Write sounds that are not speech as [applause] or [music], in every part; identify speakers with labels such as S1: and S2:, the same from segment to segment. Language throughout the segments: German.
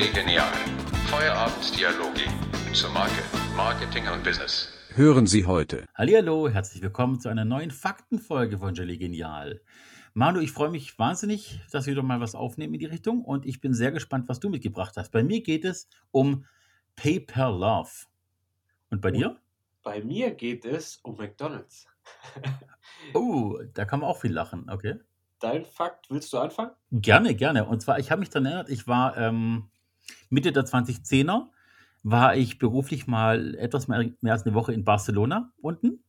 S1: Gelee Genial. Feierabenddialoge zur Marke, Marketing und Business.
S2: Hören Sie heute.
S3: Hallihallo, herzlich willkommen zu einer neuen Faktenfolge von Jelly Genial. Manu, ich freue mich wahnsinnig, dass wir wieder mal was aufnehmen in die Richtung und ich bin sehr gespannt, was du mitgebracht hast. Bei mir geht es um Paper Love. Und bei dir?
S4: Bei mir geht es um McDonald's. [laughs]
S3: Oh, da kann man auch viel lachen, okay.
S4: Dein Fakt, willst du anfangen?
S3: Gerne, gerne. Und zwar, ich habe mich daran erinnert, ich war ähm, Mitte der 2010er, war ich beruflich mal etwas mehr, mehr als eine Woche in Barcelona unten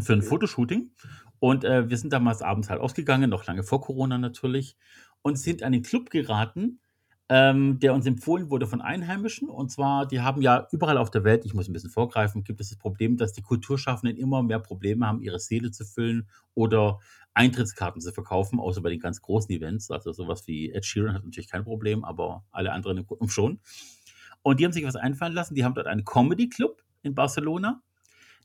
S3: für ein
S4: Okay.
S3: Fotoshooting. Und äh, wir sind damals abends halt ausgegangen, noch lange vor Corona natürlich, und sind an den Club geraten, ähm, der uns empfohlen wurde von Einheimischen. Und zwar, die haben ja überall auf der Welt, ich muss ein bisschen vorgreifen, gibt es das Problem, dass die Kulturschaffenden immer mehr Probleme haben, ihre Seele zu füllen oder Eintrittskarten zu verkaufen, außer bei den ganz großen Events. Also sowas wie Ed Sheeran hat natürlich kein Problem, aber alle anderen schon. Und die haben sich was einfallen lassen. Die haben dort einen Comedy Club in Barcelona,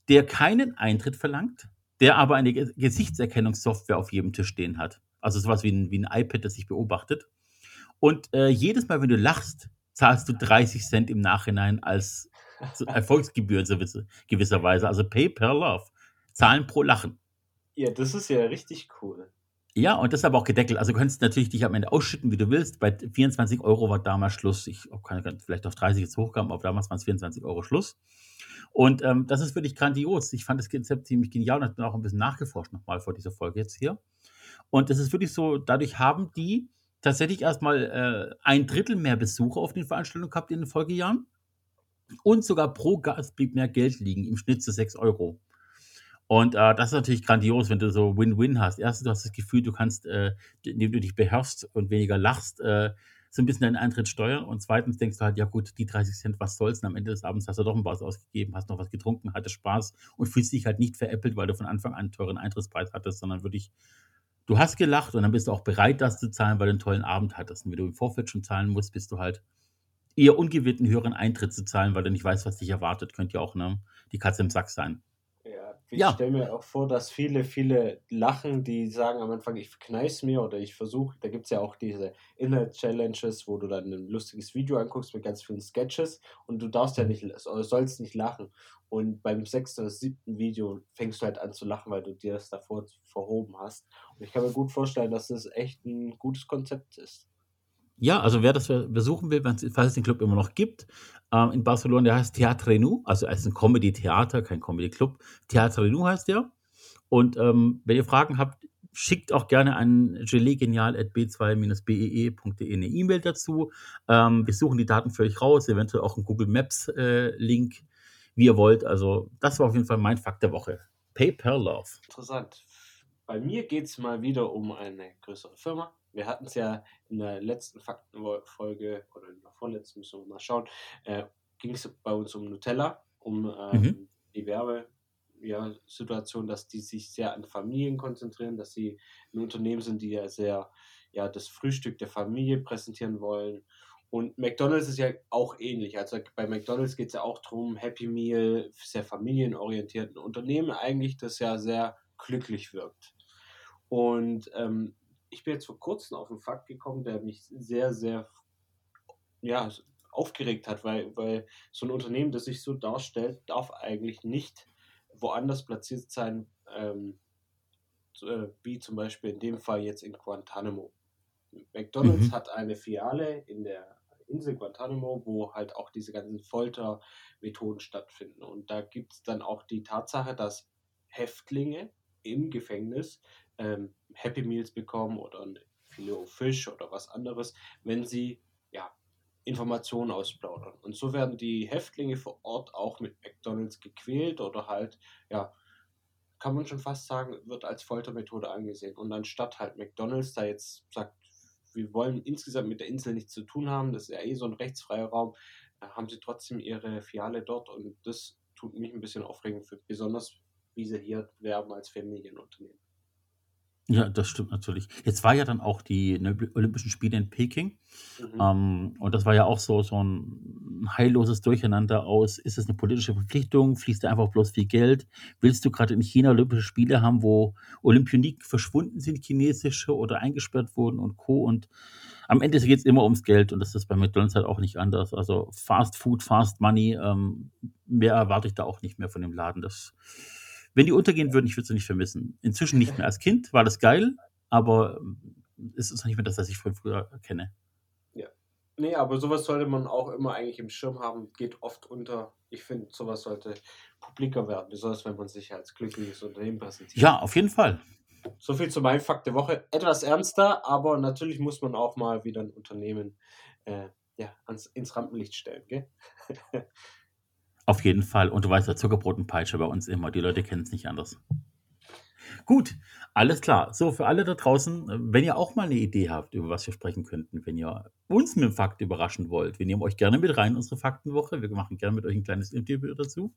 S3: der keinen Eintritt verlangt, der aber eine Ge- Gesichtserkennungssoftware auf jedem Tisch stehen hat. Also sowas wie ein, wie ein iPad, das sich beobachtet. Und äh, jedes Mal, wenn du lachst, zahlst du 30 Cent im Nachhinein als [laughs] Erfolgsgebühr gewisserweise. Also Pay per Love. Zahlen pro Lachen.
S4: Ja, das ist ja richtig cool.
S3: Ja, und das ist aber auch gedeckelt. Also du kannst natürlich dich am Ende ausschütten, wie du willst. Bei 24 Euro war damals Schluss. Ich kann kann vielleicht auf 30 jetzt hochkommen, aber damals waren es 24 Euro Schluss. Und ähm, das ist wirklich grandios. Ich fand das Konzept ziemlich genial und habe dann auch ein bisschen nachgeforscht nochmal vor dieser Folge jetzt hier. Und es ist wirklich so, dadurch haben die tatsächlich erstmal äh, ein Drittel mehr Besucher auf den Veranstaltungen gehabt in den Folgejahren. Und sogar pro Gast blieb mehr Geld liegen, im Schnitt zu 6 Euro. Und äh, das ist natürlich grandios, wenn du so Win-Win hast. Erstens, du hast das Gefühl, du kannst, äh, indem du dich beherrschst und weniger lachst, äh, so ein bisschen deinen Eintritt steuern. Und zweitens denkst du halt, ja gut, die 30 Cent, was soll's? Und am Ende des Abends hast du doch ein was ausgegeben, hast noch was getrunken, hattest Spaß und fühlst dich halt nicht veräppelt, weil du von Anfang an einen teuren Eintrittspreis hattest, sondern wirklich, du hast gelacht und dann bist du auch bereit, das zu zahlen, weil du einen tollen Abend hattest. Und wenn du im Vorfeld schon zahlen musst, bist du halt eher ungewillt, einen höheren Eintritt zu zahlen, weil du nicht weißt, was dich erwartet. Könnte ja auch ne, die Katze im Sack sein.
S4: Ich
S3: Ja.
S4: stelle mir auch vor, dass viele, viele lachen, die sagen am Anfang, ich verkneif's mir oder ich versuche, da gibt es ja auch diese Inhalt-Challenges, wo du dann ein lustiges Video anguckst mit ganz vielen Sketches und du darfst ja nicht, sollst nicht lachen. Und beim sechsten oder siebten Video fängst du halt an zu lachen, weil du dir das davor verhoben hast. Und ich kann mir gut vorstellen, dass das echt ein gutes Konzept ist.
S3: Ja, also wer das besuchen will, falls es den Club immer noch gibt, ähm, in Barcelona, der heißt Teatre Nu, also es ist ein Comedy-Theater, kein Comedy-Club. Teatre Nu heißt der. Und ähm, wenn ihr Fragen habt, schickt auch gerne an gelegenial.b2-bee.de eine E-Mail dazu. Ähm, wir suchen die Daten für euch raus, eventuell auch einen Google Maps-Link, wie ihr wollt. Also das war auf jeden Fall mein Fakt der Woche. Pay per Love.
S4: Interessant. Bei mir geht es mal wieder um eine größere Firma. Wir hatten es ja in der letzten Faktenfolge oder in der vorletzten, müssen wir mal schauen, äh, ging es bei uns um Nutella, um ähm,
S3: Mhm.
S4: die Werbe. Ja, Situation, dass die sich sehr an Familien konzentrieren, dass sie ein Unternehmen sind, die ja sehr ja, das Frühstück der Familie präsentieren wollen. Und McDonald's ist ja auch ähnlich. Also bei McDonald's geht es ja auch darum, Happy Meal, sehr familienorientiert. Ein Unternehmen eigentlich, das ja sehr glücklich wirkt. Und ähm, ich bin jetzt vor kurzem auf einen Fakt gekommen, der mich sehr, sehr ja, aufgeregt hat, weil, weil so ein Unternehmen, das sich so darstellt, darf eigentlich nicht woanders platziert sein, ähm, äh, wie zum Beispiel in dem Fall jetzt in Guantanamo. McDonald's
S3: Mhm.
S4: hat eine Filiale in der Insel Guantanamo, wo halt auch diese ganzen Foltermethoden stattfinden. Und da gibt es dann auch die Tatsache, dass Häftlinge im Gefängnis ähm, Happy Meals bekommen oder ein Filet Fisch oder was anderes, wenn sie ja, Informationen ausplaudern. Und so werden die Häftlinge vor Ort auch mit McDonalds gequält oder halt, ja, kann man schon fast sagen, wird als Foltermethode angesehen. Und anstatt halt McDonalds da jetzt sagt, wir wollen insgesamt mit der Insel nichts zu tun haben, das ist ja eh so ein rechtsfreier Raum, äh, haben sie trotzdem ihre Filiale dort und das tut mich ein bisschen aufregend, für, besonders wie sie hier werben als Familienunternehmen.
S3: Ja, das stimmt natürlich. Jetzt war ja dann auch die ne, Olympischen Spiele in Peking.
S4: Mhm.
S3: Ähm, und das war ja auch so, so ein heilloses Durcheinander aus, ist es eine politische Verpflichtung, fließt da einfach bloß viel Geld? Willst du gerade in China Olympische Spiele haben, wo Olympioniken verschwunden sind, chinesische oder eingesperrt wurden und Co. Und am Ende geht es immer ums Geld und das ist bei McDonalds halt auch nicht anders. Also Fast Food, Fast Money, ähm, mehr erwarte ich da auch nicht mehr von dem Laden. Das wenn die untergehen würden, ich würde sie nicht vermissen. Inzwischen nicht mehr. Als Kind war das geil, aber ähm, es ist nicht mehr das, was ich von früher kenne.
S4: Ja. Nee, aber sowas sollte man auch immer eigentlich im Schirm haben. Geht oft unter. Ich finde, sowas sollte publiker werden, besonders wenn man sich als glückliches Unternehmen präsentiert.
S3: Ja, auf jeden Fall.
S4: So viel zu meinem Fakt der Woche. Etwas ernster, aber natürlich muss man auch mal wieder ein Unternehmen äh, ja, ans, ins Rampenlicht stellen. Gell? [laughs]
S3: Auf jeden Fall. Und du weißt ja, Zuckerbrot und Peitsche bei uns immer. Die Leute kennen es nicht anders. Gut, alles klar. So, für alle da draußen, wenn ihr auch mal eine Idee habt, über was wir sprechen könnten, wenn ihr uns mit dem Fakt überraschen wollt, wir nehmen euch gerne mit rein in unsere Faktenwoche. Wir machen gerne mit euch ein kleines Interview dazu.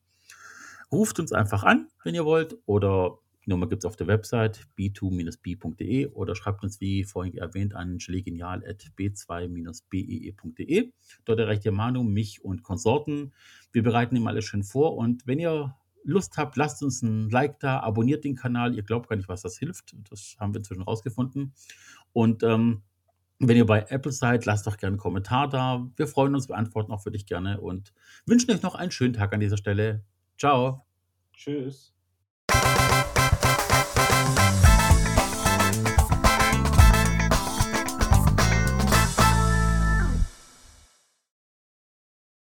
S3: Ruft uns einfach an, wenn ihr wollt, oder die Nummer gibt es auf der Website b2-b.de oder schreibt uns, wie vorhin erwähnt, an gelegenial.b2-bee.de. Dort erreicht ihr Manu, mich und Konsorten. Wir bereiten ihm alles schön vor und wenn ihr Lust habt, lasst uns ein Like da, abonniert den Kanal. Ihr glaubt gar nicht, was das hilft. Das haben wir inzwischen rausgefunden. Und ähm, wenn ihr bei Apple seid, lasst doch gerne einen Kommentar da. Wir freuen uns, beantworten auch für dich gerne und wünschen euch noch einen schönen Tag an dieser Stelle. Ciao.
S4: Tschüss. Bye.